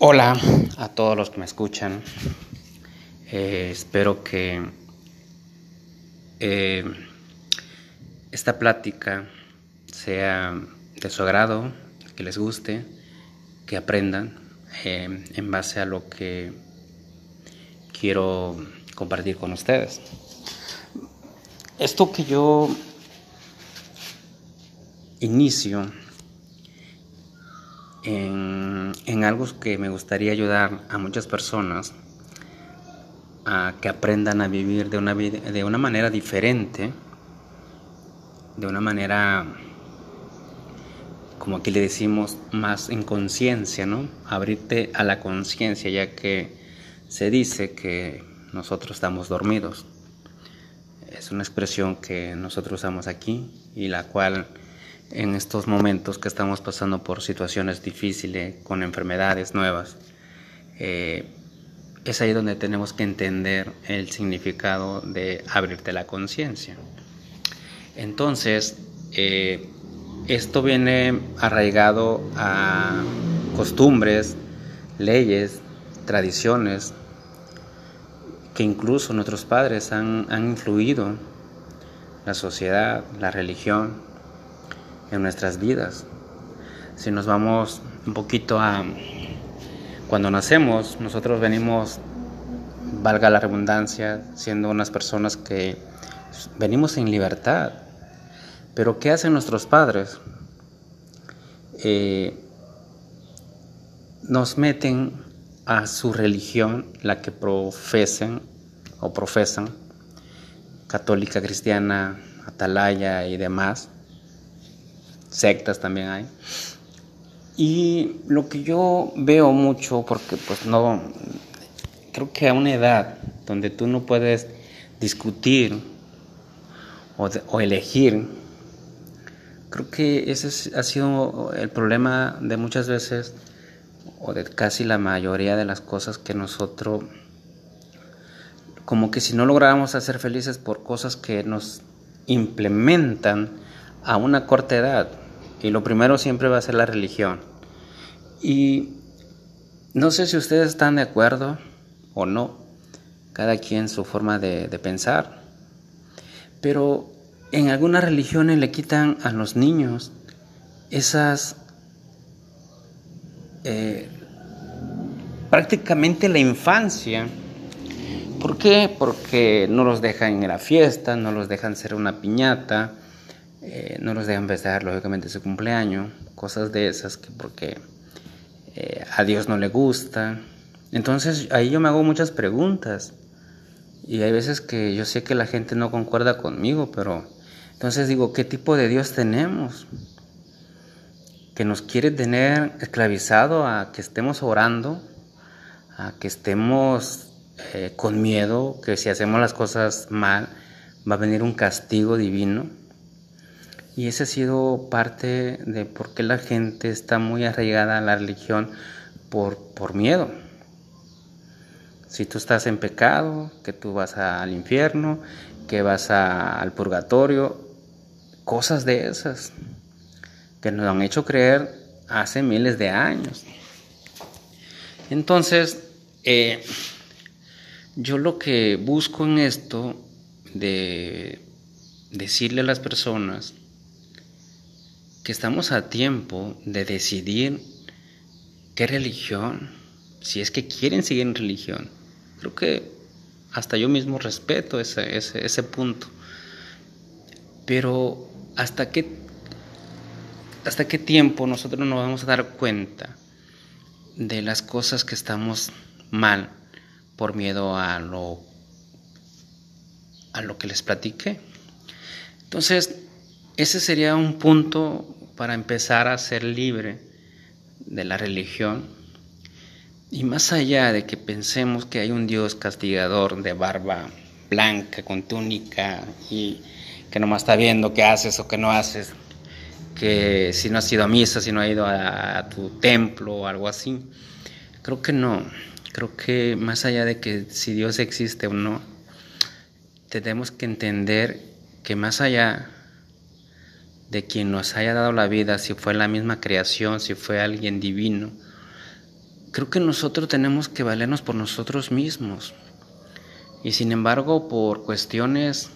Hola a todos los que me escuchan. Eh, espero que eh, esta plática sea de su agrado, que les guste, que aprendan eh, en base a lo que quiero compartir con ustedes. Esto que yo inicio en, algo que me gustaría ayudar a muchas personas a que aprendan a vivir de una, de una manera diferente, de una manera, como aquí le decimos, más en conciencia, ¿no? Abrirte a la conciencia, ya que se dice que nosotros estamos dormidos. Es una expresión que nosotros usamos aquí y la cual en estos momentos que estamos pasando por situaciones difíciles, con enfermedades nuevas, eh, es ahí donde tenemos que entender el significado de abrirte la conciencia. Entonces, eh, esto viene arraigado a costumbres, leyes, tradiciones, que incluso nuestros padres han, han influido la sociedad, la religión, en nuestras vidas. Si nos vamos un poquito a cuando nacemos, nosotros venimos, valga la redundancia, siendo unas personas que venimos en libertad. Pero ¿qué hacen nuestros padres? Eh, nos meten a su religión, la que profesen o profesan, católica, cristiana, atalaya y demás, sectas también hay. Y lo que yo veo mucho, porque pues no, creo que a una edad donde tú no puedes discutir o, elegir, creo que ese ha sido el problema de muchas veces, o de casi la mayoría de las cosas que nosotros, como que si no lográramos hacer felices por cosas que nos implementan, a una corta edad. Y lo primero siempre va a ser la religión. Y no sé si ustedes están de acuerdo o no, cada quien su forma de, pensar. Pero en algunas religiones le quitan a los niños esas... Eh, prácticamente la infancia. ¿Por qué? Porque no los dejan ir a fiesta, no los dejan ser una piñata, eh, no los dejan festejar lógicamente su cumpleaños, cosas de esas que porque eh, a Dios no le gusta. Entonces ahí yo me hago muchas preguntas y hay veces que yo sé que la gente no concuerda conmigo, pero entonces digo, ¿qué tipo de Dios tenemos? Que nos quiere tener esclavizado a que estemos orando, a que estemos eh, con miedo, que si hacemos las cosas mal va a venir un castigo divino. Y ese ha sido parte de por qué la gente está muy arraigada a la religión por, por miedo. Si tú estás en pecado, que tú vas al infierno, que vas al purgatorio, cosas de esas que nos han hecho creer hace miles de años. Entonces, eh, yo lo que busco en esto de decirle a las personas que estamos a tiempo de decidir qué religión, si es que quieren seguir en religión. Creo que hasta yo mismo respeto ese, ese, punto. Pero hasta qué, hasta qué tiempo nosotros nos vamos a dar cuenta de las cosas que estamos mal por miedo a lo, a lo que les platiqué. Entonces, ese sería un punto para empezar a ser libre de la religión. Y más allá de que pensemos que hay un Dios castigador de barba blanca, con túnica, y que nomás está viendo qué haces o qué no haces, que si no has ido a misa, si no has ido a, tu templo o algo así, creo que no. Creo que más allá de que si Dios existe o no, tenemos que entender que más allá de quien nos haya dado la vida, si fue la misma creación, si fue alguien divino, creo que nosotros tenemos que valernos por nosotros mismos. Y sin embargo, por cuestiones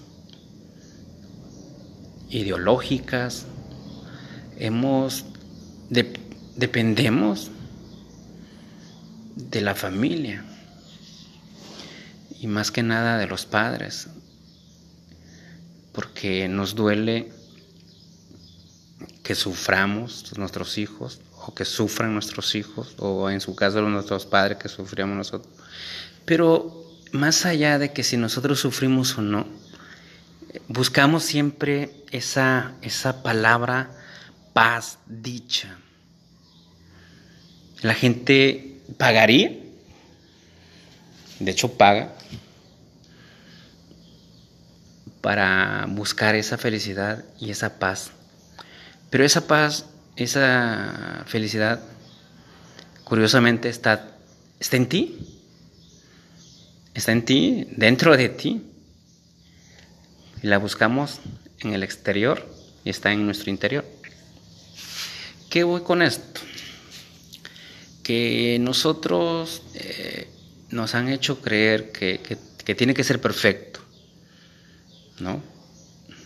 ideológicas, hemos dependemos de la familia y más que nada de los padres, porque nos duele que suframos nuestros hijos o que sufran nuestros hijos o en su caso nuestros padres que sufrimos nosotros. Pero más allá de que si nosotros sufrimos o no, buscamos siempre esa, esa palabra paz, dicha. La gente pagaría, de hecho paga, para buscar esa felicidad y esa paz. Pero esa paz, esa felicidad, curiosamente está, está en ti. Está en ti, dentro de ti. Y la buscamos en el exterior y está en nuestro interior. ¿Qué voy con esto? que nosotros eh, nos han hecho creer que, tiene que ser perfecto, ¿no?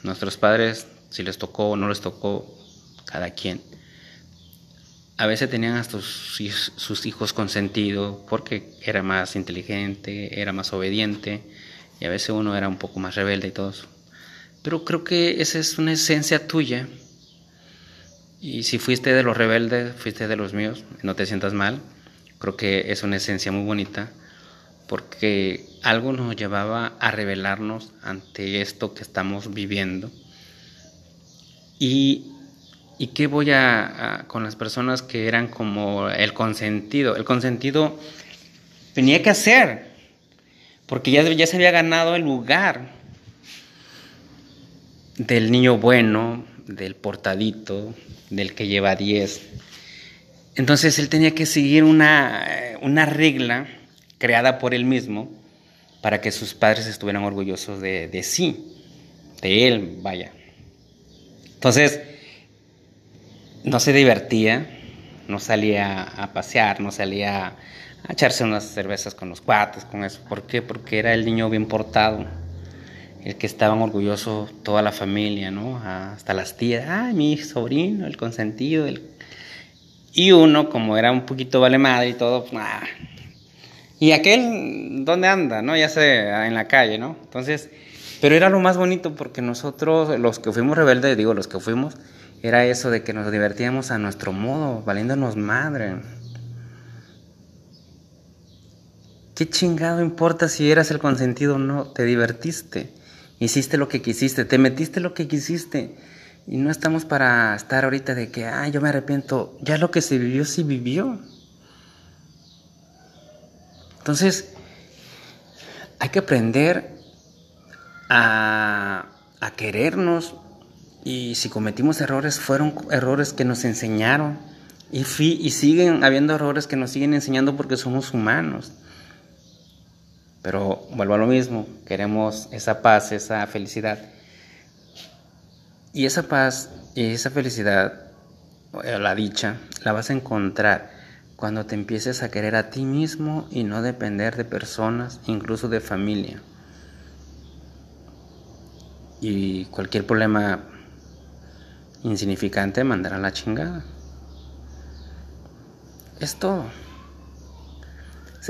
Nuestros padres, si les tocó o no les tocó, cada quien, a veces tenían a sus, sus hijos consentidos porque era más inteligente, era más obediente, y a veces uno era un poco más rebelde y todo eso. Pero creo que esa es una esencia tuya y si fuiste de los rebeldes, fuiste de los míos, no te sientas mal. Creo que es una esencia muy bonita porque algo nos llevaba a rebelarnos ante esto que estamos viviendo. Y, y qué voy a, con las personas que eran como el consentido. El consentido tenía que hacer, porque ya, ya se había ganado el lugar del niño bueno, del portadito, del que lleva 10. Entonces él tenía que seguir una, una, regla creada por él mismo para que sus padres estuvieran orgullosos de, de sí, de él, vaya. Entonces, no se divertía, no salía a pasear, no salía a echarse unas cervezas con los cuates, con eso. ¿Por qué? Porque era el niño bien portado el que estaban orgullosos toda la familia, ¿no? Hasta las tías, ah, mi sobrino, el consentido. Y uno, como era un poquito vale madre y todo, pues, ah. ¿Y aquel dónde anda, no? Ya sea en la calle, ¿no? Entonces, pero era lo más bonito porque nosotros, los que fuimos rebeldes, digo, los que fuimos, era eso de que nos divertíamos a nuestro modo, valiéndonos madre. ¿Qué chingado importa si eras el consentido o no? Te divertiste. Hiciste lo que quisiste, te metiste lo que quisiste. Y no estamos para estar ahorita de que, ah, yo me arrepiento. Ya lo que se vivió, sí vivió. Entonces, hay que aprender a, a querernos. Y si cometimos errores, fueron errores que nos enseñaron. Y, y siguen habiendo errores que nos siguen enseñando porque somos humanos. Pero vuelvo a lo mismo, queremos esa paz, esa felicidad. Y esa paz y esa felicidad, la dicha, la vas a encontrar cuando te empieces a querer a ti mismo y no depender de personas, incluso de familia. Y cualquier problema insignificante mandará la chingada. Es todo.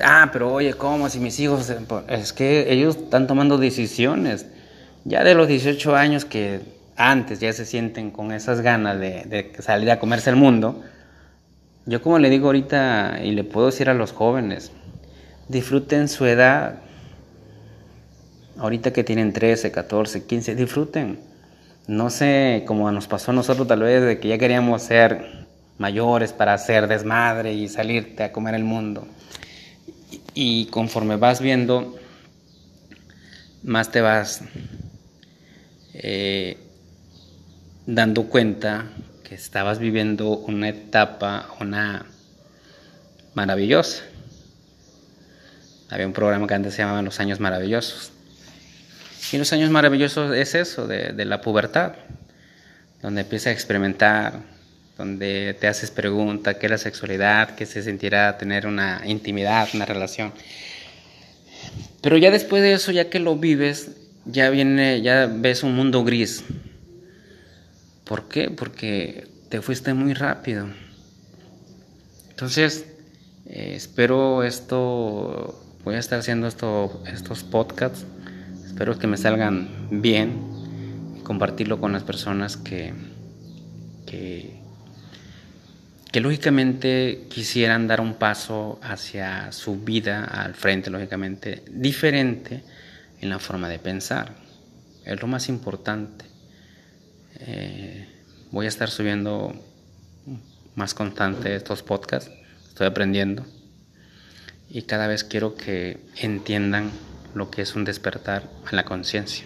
Ah, pero oye, ¿cómo? Si mis hijos, es que ellos están tomando decisiones. Ya de los 18 años que antes ya se sienten con esas ganas de, salir a comerse el mundo, yo como le digo ahorita y le puedo decir a los jóvenes, disfruten su edad. Ahorita que tienen 13, 14, 15, disfruten. No sé, como nos pasó a nosotros tal vez, de que ya queríamos ser mayores para hacer desmadre y salirte a comer el mundo. Y conforme vas viendo, más te vas eh, dando cuenta que estabas viviendo una etapa, una maravillosa. Había un programa que antes se llamaba Los Años Maravillosos. Y los años maravillosos es eso, de, la pubertad, donde empiezas a experimentar donde te haces pregunta qué es la sexualidad, qué se sentirá tener una intimidad, una relación. Pero ya después de eso, ya que lo vives, ya viene, ya ves un mundo gris. ¿Por qué? Porque te fuiste muy rápido. Entonces, eh, espero esto, voy a estar haciendo esto, estos podcasts, espero que me salgan bien y compartirlo con las personas que, que, lógicamente quisieran dar un paso hacia su vida al frente, lógicamente, diferente en la forma de pensar. Es lo más importante. Eh, voy a estar subiendo más constante estos podcasts estoy aprendiendo y cada vez quiero que entiendan lo que es un despertar a la conciencia.